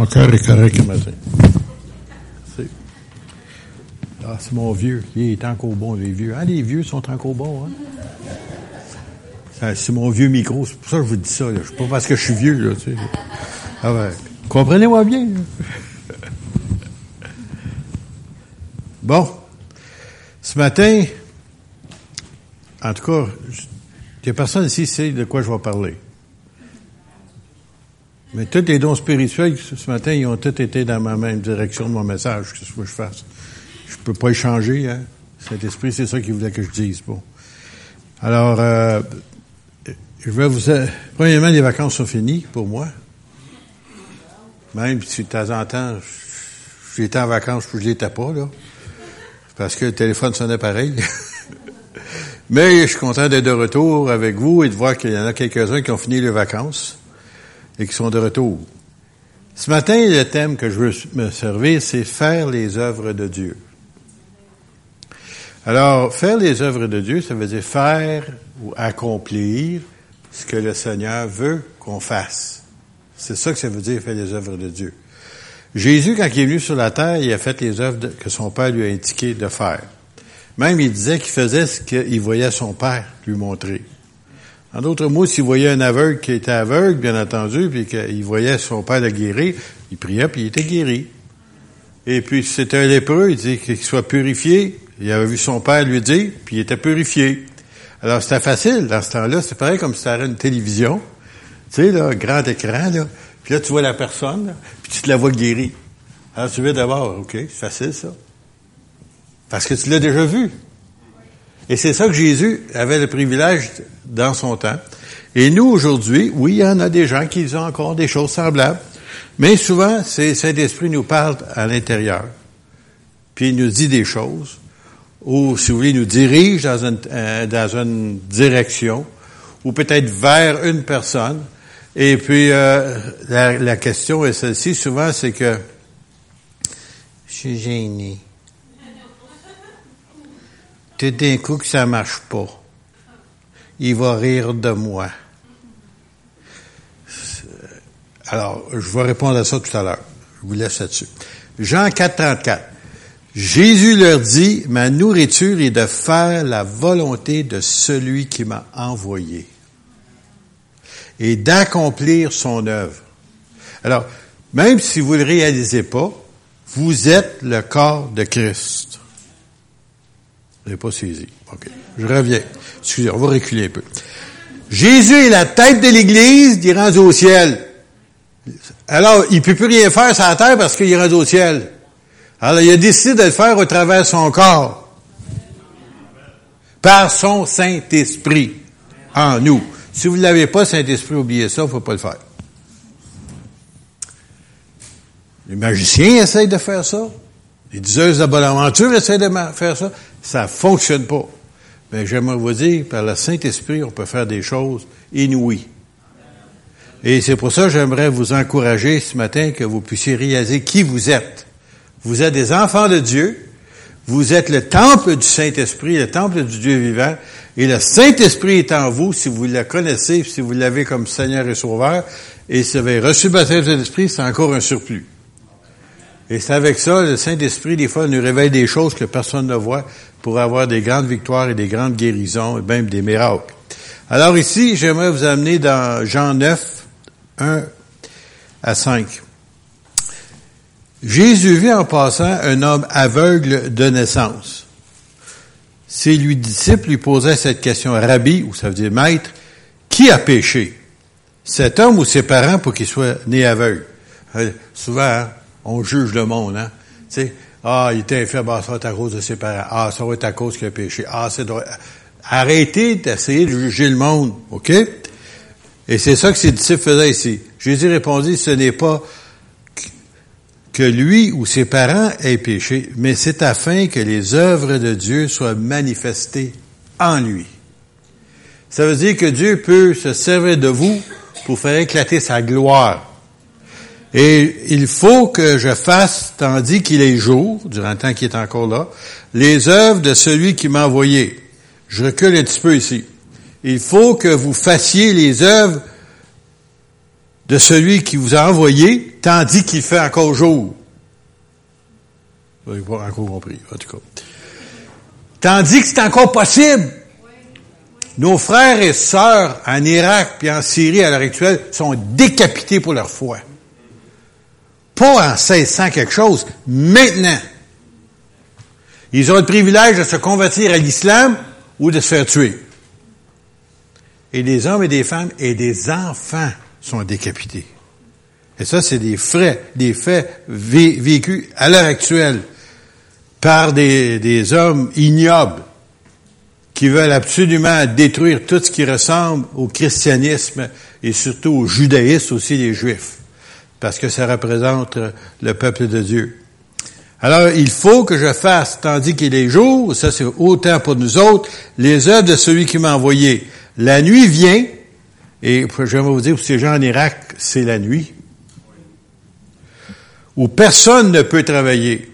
Mon cœur est correct ce matin. C'est- Ah, c'est mon vieux. Il est encore bon, les vieux. Ah, les vieux sont encore bons, hein? C'est mon vieux micro. C'est pour ça que je vous dis ça. là. C'est pas parce que je suis vieux, là, tu sais. Ah ouais. Comprenez-moi bien. là. Bon. Ce matin, en tout cas, je- il n'y a personne ici qui sait de quoi je vais parler. Mais tous les dons spirituels, ce matin, ils ont tous été dans ma même direction de mon message. Qu'est-ce que je fasse? Je peux pas y changer, hein? Saint-Esprit, c'est ça qu'il voulait que je dise. Bon. Alors, euh, je vais vous... Premièrement, les vacances sont finies pour moi. Même si de temps en temps, j'étais en vacances, je l'étais pas, là. Parce que le téléphone sonnait pareil. Mais je suis content d'être de retour avec vous et de voir qu'il y en a quelques-uns qui ont fini les vacances et qui sont de retour. Ce matin, le thème que je veux me servir, c'est faire les œuvres de Dieu. Alors, faire les œuvres de Dieu, ça veut dire faire ou accomplir ce que le Seigneur veut qu'on fasse. C'est ça que ça veut dire faire les œuvres de Dieu. Jésus, quand il est venu sur la terre, il a fait les œuvres que son Père lui a indiqué de faire. Même, il disait qu'il faisait ce qu'il voyait son Père lui montrer. En d'autres mots, s'il voyait un aveugle qui était aveugle, bien entendu, puis qu'il voyait son père le guérir, il priait, puis il était guéri. Et puis, c'était un lépreux, il dit qu'il soit purifié. Il avait vu son père lui dire, puis il était purifié. Alors, c'était facile dans ce temps-là. C'est pareil comme si c'était une télévision. Tu sais, là, grand écran, là. Puis là, tu vois la personne, puis tu te la vois guérie. Alors, tu veux d'abord, OK, c'est facile, ça. Parce que tu l'as déjà vu. Et c'est ça que Jésus avait le privilège dans son temps. Et nous, aujourd'hui, oui, il y en a des gens qui ont encore des choses semblables. Mais souvent, c'est Saint-Esprit nous parle à l'intérieur. Puis il nous dit des choses. Ou, si vous voulez, il nous dirige dans une, euh, dans une direction. Ou peut-être vers une personne. Et puis, euh, la, la question est celle-ci. Souvent, c'est que je suis gêné tout d'un coup que ça marche pas. Il va rire de moi. Alors, je vais répondre à ça tout à l'heure. Je vous laisse là-dessus. Jean 4, 34. Jésus leur dit, ma nourriture est de faire la volonté de celui qui m'a envoyé et d'accomplir son œuvre. Alors, même si vous ne le réalisez pas, vous êtes le corps de Christ. Je n'ai pas saisi. OK. Je reviens. Excusez, on va reculer un peu. Jésus est la tête de l'Église, il est au ciel. Alors, il peut plus rien faire sur la terre parce qu'il est rendu au ciel. Alors, il a décidé de le faire au travers de son corps. Par son Saint-Esprit en nous. Si vous ne l'avez pas, Saint-Esprit, oubliez ça, il ne faut pas le faire. Les magiciens essayent de faire ça. Les diseuses de bonne aventure essayent de faire ça. Ça fonctionne pas. Mais j'aimerais vous dire, par le Saint-Esprit, on peut faire des choses inouïes. Et c'est pour ça que j'aimerais vous encourager ce matin que vous puissiez réaliser qui vous êtes. Vous êtes des enfants de Dieu. Vous êtes le temple du Saint-Esprit, le temple du Dieu vivant. Et le Saint-Esprit est en vous si vous le connaissez, si vous l'avez comme Seigneur et Sauveur. Et si vous avez reçu le baptême de l'Esprit, c'est encore un surplus. Et c'est avec ça, le Saint-Esprit, des fois, nous révèle des choses que personne ne voit pour avoir des grandes victoires et des grandes guérisons et même des miracles. Alors ici, j'aimerais vous amener dans Jean 9, 1 à 5. Jésus vit en passant un homme aveugle de naissance. Ses lui disciples lui posaient cette question, Rabbi, ou ça veut dire maître, qui a péché? Cet homme ou ses parents pour qu'il soit né aveugle? Euh, souvent, hein, on juge le monde, hein? Tu sais, ah, il était infirme, ah, ça va être à cause de ses parents. Ah, ça va être à cause qu'il a péché. Ah, c'est drôle. Arrêtez d'essayer de juger le monde, OK? Et c'est ça que ses disciples faisaient ici. Jésus répondit, ce n'est pas que lui ou ses parents aient péché, mais c'est afin que les œuvres de Dieu soient manifestées en lui. Ça veut dire que Dieu peut se servir de vous pour faire éclater sa gloire. Et il faut que je fasse, tandis qu'il est jour, durant le temps qu'il est encore là, les œuvres de celui qui m'a envoyé. Je recule un petit peu ici. Il faut que vous fassiez les œuvres de celui qui vous a envoyé, tandis qu'il fait encore jour. Vous n'avez pas encore compris, en tout cas. Tandis que c'est encore possible. Nos frères et sœurs en Irak puis en Syrie à l'heure actuelle sont décapités pour leur foi. Pas en 1600 quelque chose, maintenant. Ils ont le privilège de se convertir à l'islam ou de se faire tuer. Et des hommes et des femmes et des enfants sont décapités. Et ça, c'est des frais, des faits vécus à l'heure actuelle par des, des hommes ignobles qui veulent absolument détruire tout ce qui ressemble au christianisme et surtout au judaïsme aussi les juifs, parce que ça représente le peuple de Dieu. Alors, il faut que je fasse, tandis qu'il est jour, ça c'est autant pour nous autres, les œuvres de celui qui m'a envoyé. La nuit vient, et je vais vous dire, pour ces gens en Irak, c'est la nuit, où personne ne peut travailler.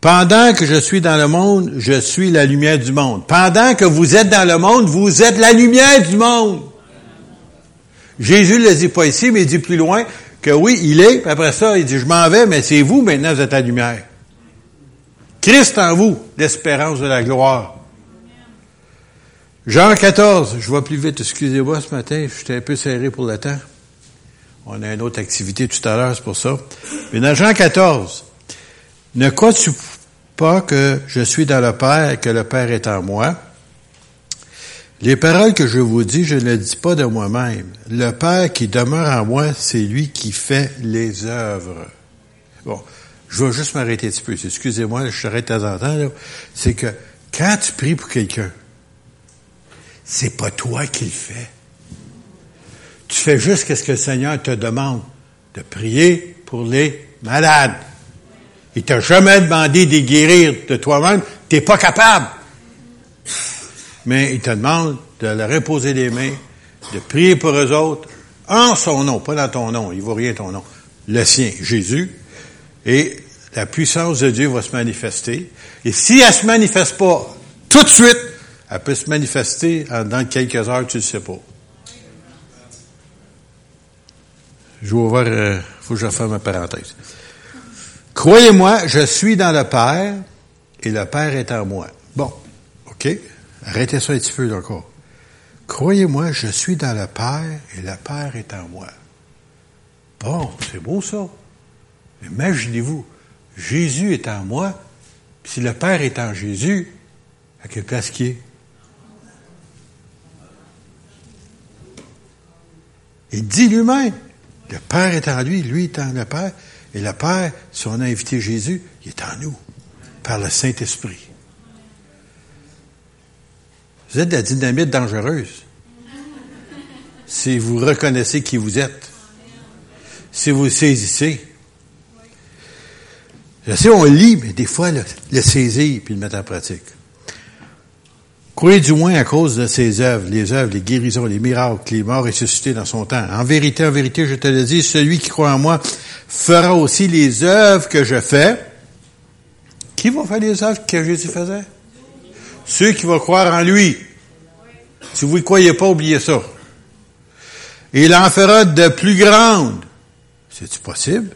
Pendant que je suis dans le monde, je suis la lumière du monde. Pendant que vous êtes dans le monde, vous êtes la lumière du monde. Jésus ne le dit pas ici, mais il dit plus loin, que oui, il est, puis après ça, il dit, je m'en vais, mais c'est vous maintenant, vous êtes la lumière. Christ en vous, l'espérance de la gloire. Jean 14, je vois plus vite, excusez-moi ce matin, j'étais un peu serré pour le temps. On a une autre activité tout à l'heure, c'est pour ça. Mais dans Jean 14, ne crois-tu pas que je suis dans le Père et que le Père est en moi? Les paroles que je vous dis, je ne les dis pas de moi-même. Le Père qui demeure en moi, c'est lui qui fait les œuvres. Bon, je vais juste m'arrêter un petit peu. Excusez-moi, je t'arrête de temps en temps. C'est que quand tu pries pour quelqu'un, c'est pas toi qui le fais. Tu fais juste ce que le Seigneur te demande, de prier pour les malades. Il t'a jamais demandé de guérir de toi-même. T'es pas capable mais il te demande de leur reposer les mains, de prier pour eux autres, en son nom, pas dans ton nom, il ne vaut rien ton nom, le sien, Jésus, et la puissance de Dieu va se manifester. Et si elle se manifeste pas tout de suite, elle peut se manifester dans quelques heures, tu ne sais pas. Je vais voir, euh, faut que je fasse ma parenthèse. Croyez-moi, je suis dans le Père et le Père est en moi. Bon, OK? Arrêtez ça un petit peu encore. Croyez-moi, je suis dans le Père et le Père est en moi. Bon, c'est beau ça. Imaginez-vous, Jésus est en moi, puis si le Père est en Jésus, à quelle place qui est? Il dit lui-même, le Père est en lui, lui est en le Père, et le Père, si on a invité Jésus, il est en nous, par le Saint-Esprit. Vous êtes de la dynamite dangereuse. Si vous reconnaissez qui vous êtes. Si vous saisissez. Je sais, on lit, mais des fois, le, saisir puis le mettre en pratique. Croyez du moins à cause de ses œuvres, les œuvres, les guérisons, les miracles, les morts ressuscités dans son temps. En vérité, en vérité, je te le dis, celui qui croit en moi fera aussi les œuvres que je fais. Qui va faire les œuvres que Jésus faisait? Ceux qui vont croire en lui. Si vous ne croyez pas, oubliez ça. Et il en fera de plus grandes. C'est-tu possible?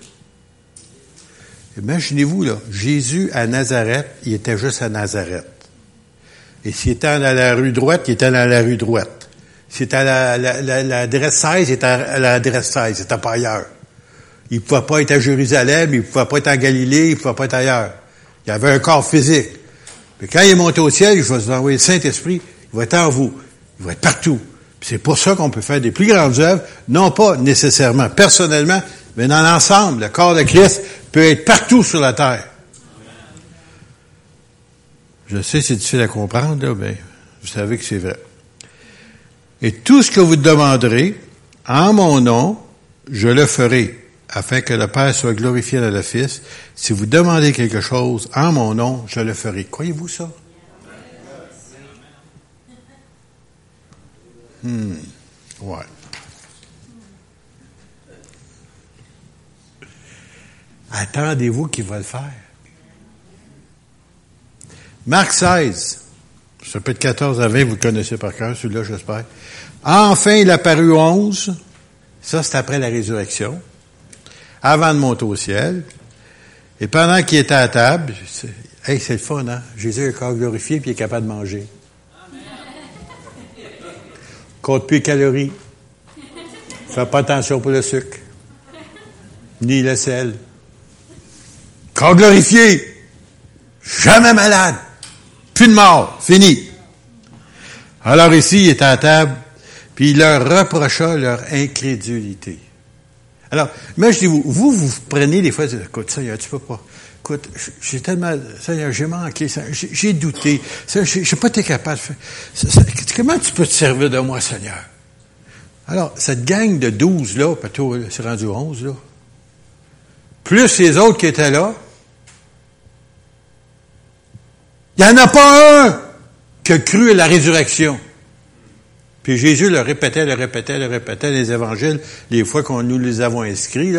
Imaginez-vous, là, Jésus à Nazareth, il était juste à Nazareth. Et s'il était dans la rue droite, il était dans la rue droite. S'il était à l'adresse 16, il était à l'adresse 16, il n'était pas ailleurs. Il ne pouvait pas être à Jérusalem, il ne pouvait pas être en Galilée, il ne pouvait pas être ailleurs. Il avait un corps physique. Quand il est monté au ciel, je vais vous envoyer le Saint-Esprit, il va être en vous. Il va être partout. C'est pour ça qu'on peut faire des plus grandes œuvres, non pas nécessairement personnellement, mais dans l'ensemble. Le corps de Christ peut être partout sur la terre. Je sais, c'est difficile à comprendre, mais vous savez que c'est vrai. Et tout ce que vous demanderez en mon nom, je le ferai, afin que le Père soit glorifié dans le Fils. Si vous demandez quelque chose en mon nom, je le ferai. Croyez-vous ça? Hmm. Ouais. Attendez-vous qu'il va le faire. Marc 16, chapitre 14 à 20, vous le connaissez par cœur, celui-là, j'espère. Enfin, il a paru onze. Ça, c'est après la résurrection. Avant de monter au ciel. Et pendant qu'il était à table, c'est, hey, c'est le fun, hein? Jésus est corps glorifié puis il est capable de manger. Compte plus les calories. Fais pas attention pour le sucre. Ni le sel. Corps glorifié. Jamais malade. Plus de mort. Fini. Alors ici, il est à table, puis il leur reprocha leur incrédulité. Alors, imaginez-vous, vous, vous prenez des fois, écoute, Seigneur, tu peux pas. Écoute, j'ai tellement, Seigneur, j'ai manqué, j'ai douté, j'ai pas été capable de faire. Comment tu peux te servir de moi, Seigneur? Alors, cette gang de douze, là, plutôt, c'est rendu onze, là, plus les autres qui étaient là, il n'y en a pas un qui a cru à la résurrection. Puis Jésus le répétait, le répétait, le répétait, les évangiles, les fois qu'on nous les avons inscrits.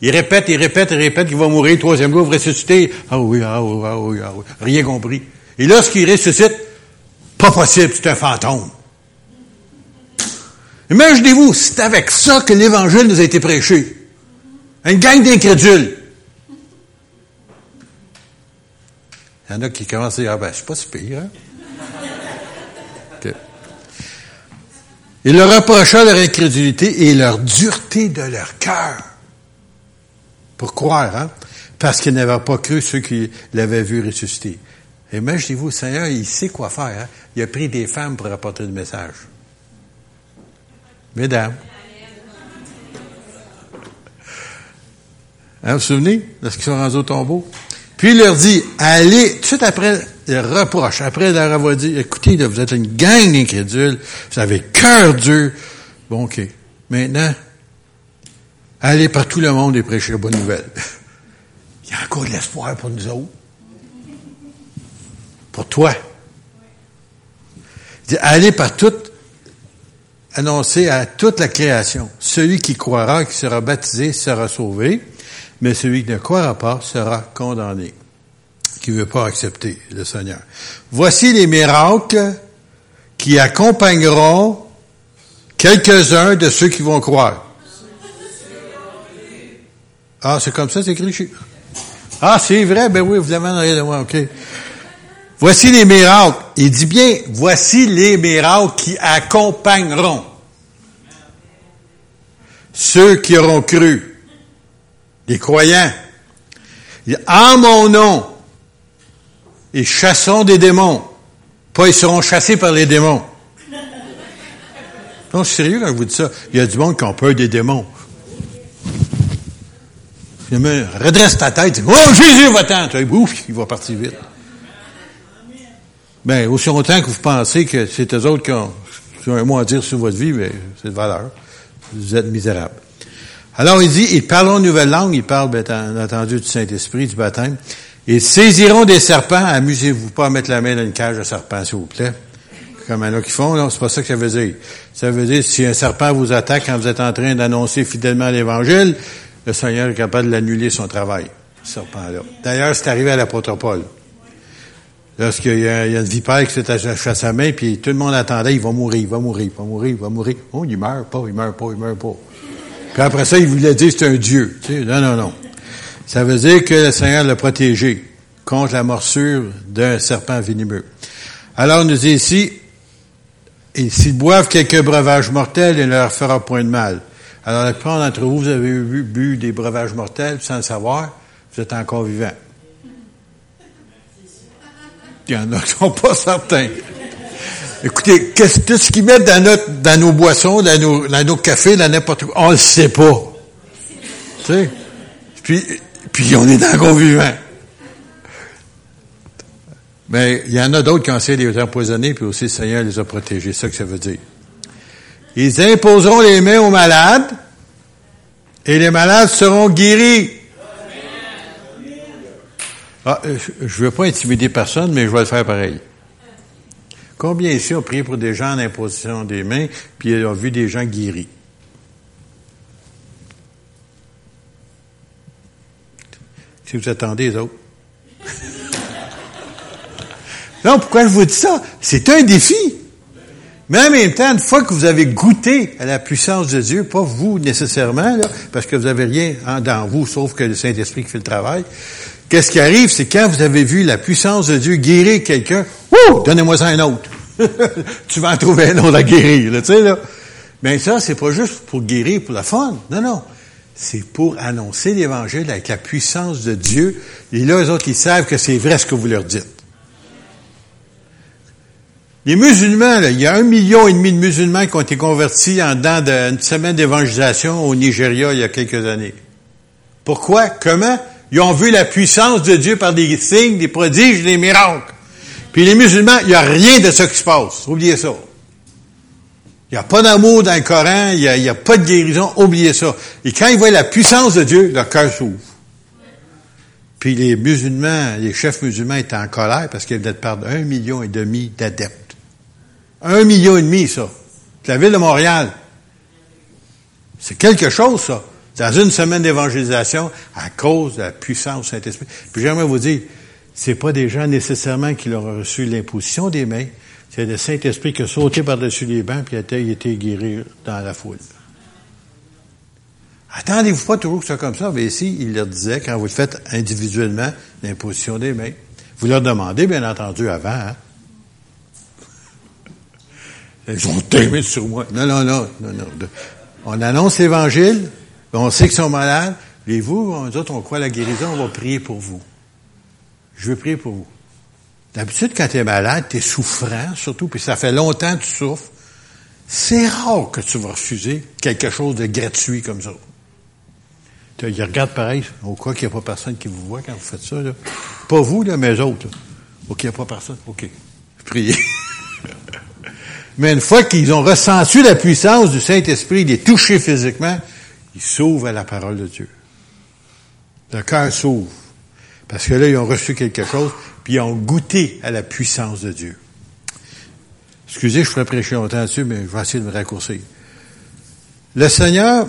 Il répète, il répète, il répète qu'il va mourir, troisième jour, ressusciter. Ah oui, ah oui, ah oui, ah oui. Rien compris. Et lorsqu'il ressuscite, pas possible, c'est un fantôme. Imaginez-vous, c'est avec ça que l'Évangile nous a été prêché. Une gang d'incrédules. Il y en a qui commencent à dire, ah ben, c'est pas si pire, hein? Il leur reprocha leur incrédulité et leur dureté de leur cœur. Pour croire, hein? Parce qu'ils n'avaient pas cru ceux qui l'avaient vu ressusciter. Imaginez-vous, Seigneur, il sait quoi faire. Hein? Il a pris des femmes pour apporter le message. Mesdames. Hein, vous vous souvenez, lorsqu'ils sont rendus au tombeau? Puis il leur dit, allez, tout après le reproche, après leur avoir dit, écoutez, vous êtes une gang d'incrédules, vous avez cœur dur. Bon, OK. Maintenant, allez par tout le monde et prêchez la bonne nouvelle. Il y a encore de l'espoir pour nous autres. Pour toi. Il dit, allez par tout, annoncer à toute la création. Celui qui croira, qui sera baptisé, sera sauvé mais celui qui ne croira pas sera condamné, qui ne veut pas accepter le Seigneur. Voici les miracles qui accompagneront quelques-uns de ceux qui vont croire. Ah, c'est comme ça, c'est écrit. Ah, c'est vrai, ben oui, vous l'avez de moi, ok. Voici les miracles. Il dit bien, voici les miracles qui accompagneront ceux qui auront cru les croyants. En mon nom, ils chassons des démons. Pas ils seront chassés par les démons. Non, je suis sérieux quand je vous dis ça. Il y a du monde qui a peur des démons. redresse ta tête. Oh, Jésus va-t'en. Ouf, il va partir vite. Ben, aussi longtemps que vous pensez que c'est eux autres qui ont, qui ont un mot à dire sur votre vie, mais ben, c'est de valeur. Vous êtes misérables. Alors il dit, ils parleront une nouvelle langue, ils parlent, bien entendu, du Saint-Esprit, du baptême. Ils saisiront des serpents, amusez-vous pas à mettre la main dans une cage de serpent, s'il vous plaît. Comme il y en a qui font, non, c'est pas ça que ça veut dire. Ça veut dire, si un serpent vous attaque quand vous êtes en train d'annoncer fidèlement l'Évangile, le Seigneur est capable de l'annuler son travail, ce serpent-là. D'ailleurs, c'est arrivé à l'apôtre Paul. Lorsqu'il y, a une vipère qui s'est attachée à sa main, puis tout le monde attendait, il va mourir, il va mourir, il va mourir, il va mourir. Oh, il meurt pas, il meurt pas, il meurt pas. Puis après ça, il voulait dire c'est un Dieu. Tu sais, non, non, non. Ça veut dire que le Seigneur l'a protégé contre la morsure d'un serpent venimeux. Alors, on nous dit ici, et s'ils boivent quelques breuvages mortels, il ne leur fera point de mal. Alors, la plupart d'entre vous, vous avez bu, des breuvages mortels sans le savoir, vous êtes encore vivant. Il y en a qui sont pas certains. Écoutez, qu'est-ce ce qu'ils mettent dans, notre, dans nos boissons, dans nos, dans nos cafés, dans n'importe quoi? On le sait pas. Tu sais? Puis, puis on est dans le convivant. Mais il y en a d'autres qui ont essayé de les empoisonner, puis aussi le Seigneur les a protégés. C'est ça que ça veut dire. Ils imposeront les mains aux malades, et les malades seront guéris. Ah, je ne veux pas intimider personne, mais je vais le faire pareil. Combien ici ont prié pour des gens en imposition des mains, puis ont vu des gens guéris? Si vous attendez les autres. non, pourquoi je vous dis ça? C'est un défi. Mais en même temps, une fois que vous avez goûté à la puissance de Dieu, pas vous nécessairement, parce que vous avez rien dans vous, sauf que le Saint-Esprit fait le travail, qu'est-ce qui arrive, c'est quand vous avez vu la puissance de Dieu guérir quelqu'un, donnez-moi ça un autre. tu vas en trouver un autre à guérir, tu sais, là. Mais ça, c'est pas juste pour guérir pour la fun. Non, non. C'est pour annoncer l'Évangile avec la puissance de Dieu. Et là, les autres, ils savent que c'est vrai ce que vous leur dites. Les musulmans, il y a un million et demi de musulmans qui ont été convertis en dedans d'une semaine d'évangélisation au Nigeria il y a quelques années. Pourquoi? Comment? Ils ont vu la puissance de Dieu par des signes, des prodiges, des miracles. Puis les musulmans, il n'y a rien de ça qui se passe. Oubliez ça. Il n'y a pas d'amour dans le Coran, il n'y a, pas de guérison, oubliez ça. Et quand ils voient la puissance de Dieu, leur cœur s'ouvre. Puis les musulmans, les chefs musulmans étaient en colère parce qu'ils venaient de perdre un million et demi d'adeptes. Un million et demi, ça. la ville de Montréal. C'est quelque chose, ça. Dans une semaine d'évangélisation, à cause de la puissance du Saint-Esprit. Puis j'aimerais vous dire, c'est pas des gens nécessairement qui leur ont reçu l'imposition des mains, c'est le Saint-Esprit qui a sauté par-dessus les bancs, puis il a été guéri dans la foule. Attendez-vous pas toujours que ça comme ça, mais ici, il leur disait, quand vous le faites individuellement, l'imposition des mains, vous leur demandez, bien entendu, avant, hein, ils ont aimé sur moi. Non, non, non, non, non. On annonce l'Évangile, on sait qu'ils sont malades. Et vous, nous autres, on croit la guérison, on va prier pour vous. Je veux prier pour vous. D'habitude, quand tu es malade, tu es souffrant, surtout, puis ça fait longtemps que tu souffres, c'est rare que tu vas refuser quelque chose de gratuit comme ça. Ils regardent pareil, au cas qu'il n'y a pas personne qui vous voit quand vous faites ça. Là. Pas vous, là, mais eux autres. OK, il n'y a pas personne. OK. Priez. Mais une fois qu'ils ont ressenti la puissance du Saint-Esprit, il est touché physiquement, ils s'ouvrent à la parole de Dieu. Le cœur s'ouvre. Parce que là, ils ont reçu quelque chose, puis ils ont goûté à la puissance de Dieu. Excusez, je ferai prêcher longtemps dessus, mais je vais essayer de me raccourcir. Le Seigneur,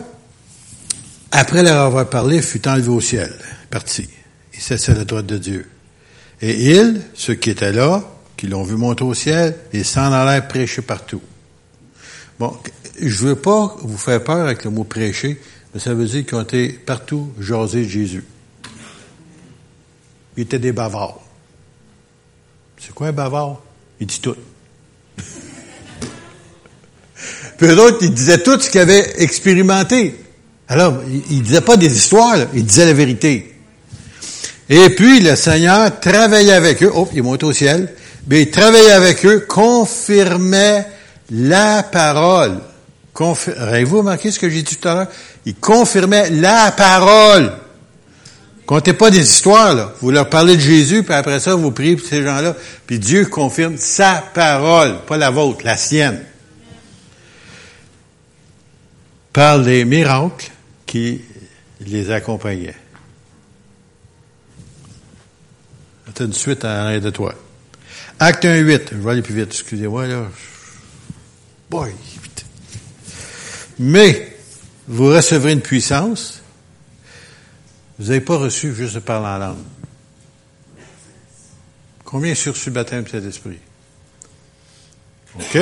après leur avoir parlé, fut enlevé au ciel, parti. Il à la droite de Dieu. Et ils, ceux qui étaient là, qui l'ont vu monter au ciel et s'en allèrent prêcher partout. Bon, je veux pas vous faire peur avec le mot prêcher, ça veut dire qu'ils ont été partout jaser Jésus. Ils étaient des bavards. C'est quoi un bavard? Il dit tout. Puis eux autres, ils disaient tout ce qu'ils avaient expérimenté. Alors, ils, ne disaient pas des histoires, ils disaient la vérité. Et puis, le Seigneur travaillait avec eux. Oh, il monte au ciel mais il travaillait avec eux, confirmait la parole. Avez-vous remarqué ce que j'ai dit tout à l'heure? Il confirmait la parole. Comptez pas des histoires, là. Vous leur parlez de Jésus, puis après ça, vous priez pour ces gens-là. Puis Dieu confirme sa parole, pas la vôtre, la sienne. Parle des miracles qui les accompagnaient. Une suite à l'arrêt de toi. Acte 1, 8. Je vais aller plus vite, excusez-moi, là. Boy. Mais, vous recevrez une puissance. Vous n'avez pas reçu juste parler en langue. Combien sur ce baptême de cet esprit? OK?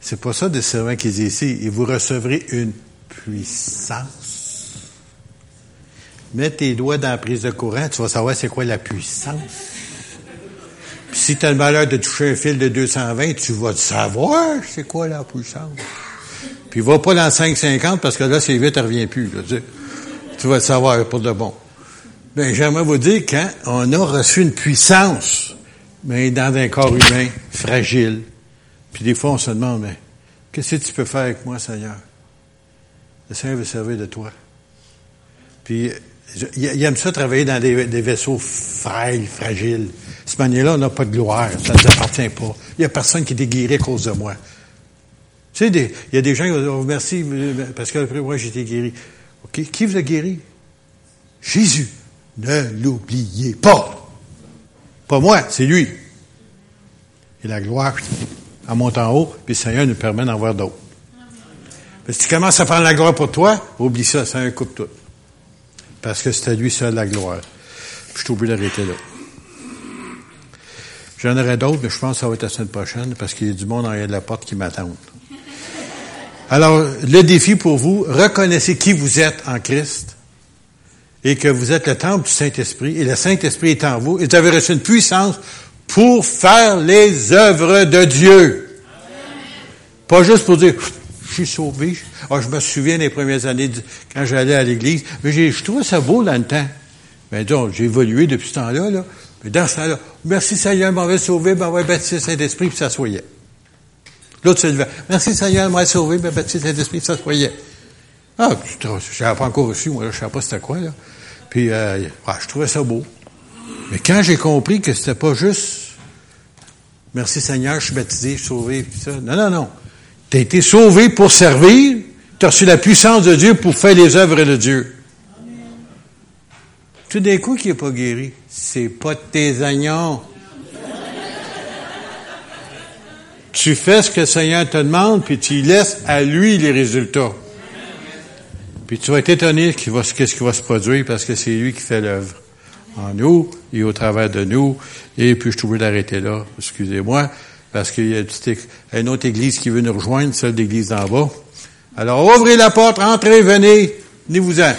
C'est pas ça des servants qui dit ici. Et vous recevrez une puissance. Mets tes doigts dans la prise de courant, tu vas savoir c'est quoi la puissance. Si tu as le malheur de toucher un fil de 220, tu vas savoir c'est quoi la puissance. Puis va pas dans 550 parce que là, c'est vite, elle revient plus. tu, vas le savoir pour de bon. Ben, j'aimerais vous dire, quand on a reçu une puissance, mais dans un corps humain fragile, puis des fois on se demande, mais qu'est-ce que tu peux faire avec moi, Seigneur? Le Seigneur veut servir de toi. Puis il aime ça travailler dans des, vaisseaux frêles, fragiles. Ce manière-là, on n'a pas de gloire. Ça ne nous appartient pas. Il n'y a personne qui est guéri à cause de moi. Tu sais, il y a des gens qui vont oh, merci, parce que après moi, j'ai été guéri. OK? Qui vous a guéri? Jésus. Ne l'oubliez pas. Pas moi, c'est lui. Et la gloire, elle monte en haut, puis le Seigneur nous permet d'en voir d'autres. Si tu commences à prendre la gloire pour toi, oublie ça, c'est un coup de tout parce que c'est à lui seul la gloire. je suis obligé d'arrêter là. J'en aurai d'autres, mais je pense que ça va être la semaine prochaine parce qu'il y a du monde en arrière de la porte qui m'attend. Alors, le défi pour vous, reconnaissez qui vous êtes en Christ et que vous êtes le temple du Saint-Esprit et le Saint-Esprit est en vous et vous avez reçu une puissance pour faire les œuvres de Dieu. Pas juste pour dire, suis sauvé. Ah, je me souviens des premières années quand j'allais à l'église, mais je trouvais ça beau dans le temps. Mais donc, j'ai évolué depuis ce temps-là, là. Mais dans ce temps-là, merci Seigneur, m'avait sauvé, m'avait baptisé Saint-Esprit, puis ça soyait. L'autre se levait. Merci Seigneur, m'avait sauvé, m'avait baptisé Saint-Esprit, ça soyait. Ah, je n'avais pas encore reçu, moi, là, je ne savais pas c'était quoi, là. Puis, euh, ah, je trouvais ça beau. Mais quand j'ai compris que c'était pas juste Merci Seigneur, je suis baptisé, je suis sauvé, puis ça. Non, non, non. Tu as été sauvé pour servir, tu as reçu la puissance de Dieu pour faire les œuvres de Dieu. Tout d'un coup, qui n'est pas guéri, c'est pas tes oignons. tu fais ce que le Seigneur te demande, puis tu laisses à lui les résultats. Puis tu vas être étonné qu'est-ce qui va se produire parce que c'est lui qui fait l'œuvre en nous et au travers de nous. Et puis, je trouvais d'arrêter là, excusez-moi, parce qu'il y a une, autre église qui veut nous rejoindre, celle d'église d'en bas. Alors, ouvrez la porte, entrez, venez, venez-vous-en.